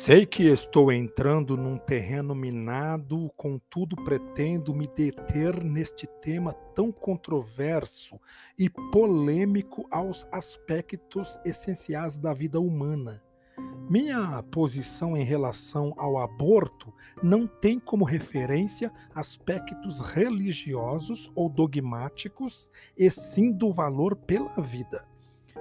Sei que estou entrando num terreno minado, contudo pretendo me deter neste tema tão controverso e polêmico aos aspectos essenciais da vida humana. Minha posição em relação ao aborto não tem como referência aspectos religiosos ou dogmáticos, e sim do valor pela vida.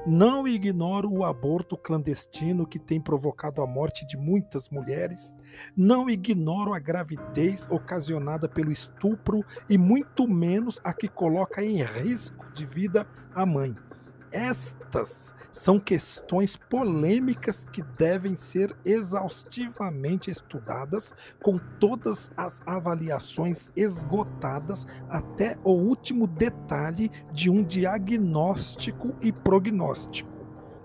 Não ignoro o aborto clandestino que tem provocado a morte de muitas mulheres. Não ignoro a gravidez ocasionada pelo estupro e muito menos a que coloca em risco de vida a mãe. Estas são questões polêmicas que devem ser exaustivamente estudadas, com todas as avaliações esgotadas até o último detalhe de um diagnóstico e prognóstico.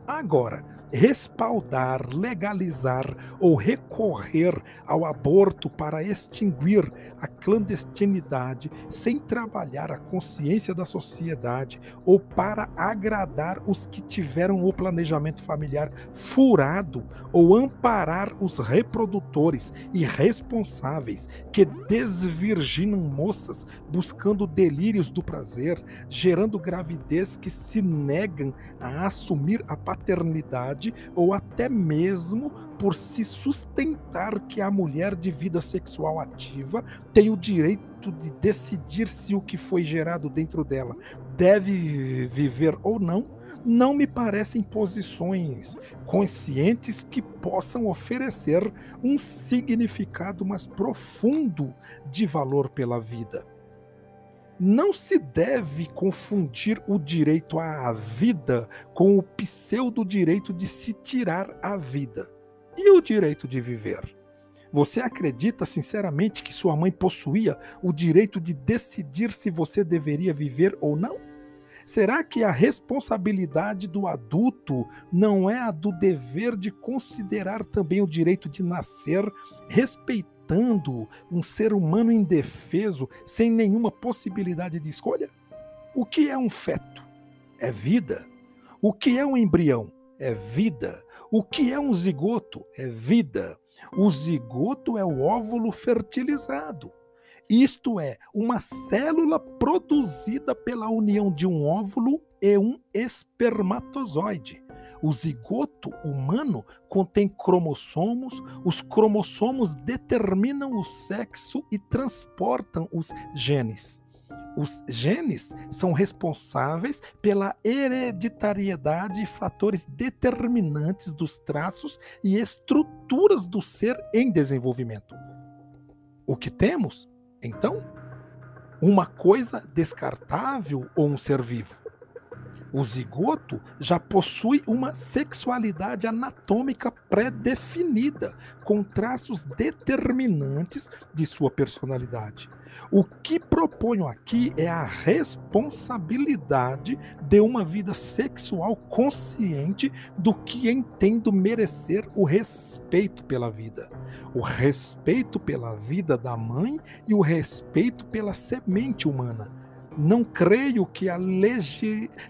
Agora, respaldar, legalizar ou recorrer ao aborto para extinguir a clandestinidade sem trabalhar a consciência da sociedade ou para agradar os que tiveram o planejamento familiar furado ou amparar os reprodutores irresponsáveis que desvirginam moças buscando delírios do prazer, gerando gravidez que se negam a assumir a paternidade ou até mesmo por se sustentar que a mulher de vida sexual ativa tem o direito de decidir se o que foi gerado dentro dela deve viver ou não, não me parecem posições conscientes que possam oferecer um significado mais profundo de valor pela vida não se deve confundir o direito à vida com o pseudo direito de se tirar a vida. E o direito de viver? Você acredita sinceramente que sua mãe possuía o direito de decidir se você deveria viver ou não? Será que a responsabilidade do adulto não é a do dever de considerar também o direito de nascer, respeitar matando um ser humano indefeso, sem nenhuma possibilidade de escolha? O que é um feto? É vida. O que é um embrião? É vida. O que é um zigoto? É vida. O zigoto é o óvulo fertilizado. Isto é, uma célula produzida pela união de um óvulo e um espermatozoide. O zigoto humano contém cromossomos, os cromossomos determinam o sexo e transportam os genes. Os genes são responsáveis pela hereditariedade e fatores determinantes dos traços e estruturas do ser em desenvolvimento. O que temos, então? Uma coisa descartável ou um ser vivo? O zigoto já possui uma sexualidade anatômica pré-definida, com traços determinantes de sua personalidade. O que proponho aqui é a responsabilidade de uma vida sexual consciente do que entendo merecer o respeito pela vida. O respeito pela vida da mãe e o respeito pela semente humana não creio que a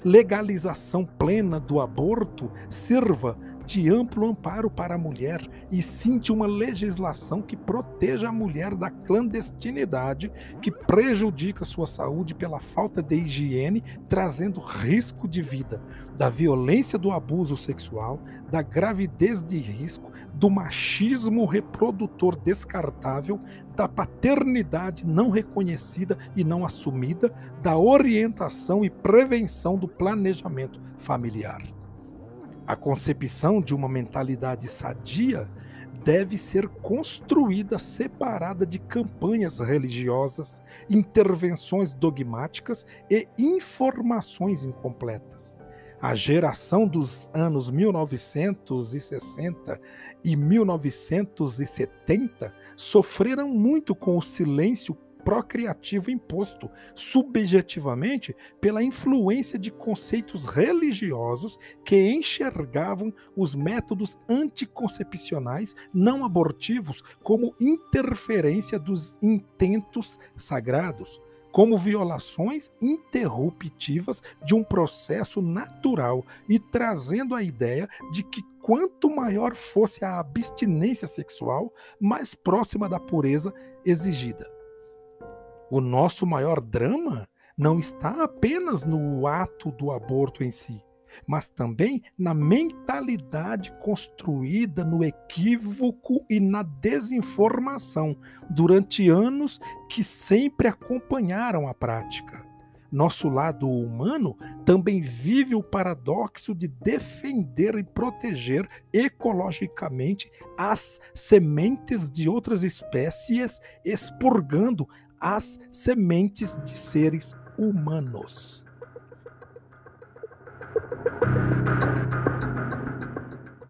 legalização plena do aborto sirva de amplo amparo para a mulher, e de uma legislação que proteja a mulher da clandestinidade, que prejudica sua saúde pela falta de higiene, trazendo risco de vida, da violência do abuso sexual, da gravidez de risco, do machismo reprodutor descartável, da paternidade não reconhecida e não assumida, da orientação e prevenção do planejamento familiar. A concepção de uma mentalidade sadia deve ser construída separada de campanhas religiosas, intervenções dogmáticas e informações incompletas. A geração dos anos 1960 e 1970 sofreram muito com o silêncio procriativo imposto subjetivamente pela influência de conceitos religiosos que enxergavam os métodos anticoncepcionais não abortivos como interferência dos intentos sagrados como violações interruptivas de um processo natural e trazendo a ideia de que quanto maior fosse a abstinência sexual, mais próxima da pureza exigida. O nosso maior drama não está apenas no ato do aborto em si, mas também na mentalidade construída no equívoco e na desinformação durante anos que sempre acompanharam a prática. Nosso lado humano também vive o paradoxo de defender e proteger ecologicamente as sementes de outras espécies, expurgando as sementes de seres humanos.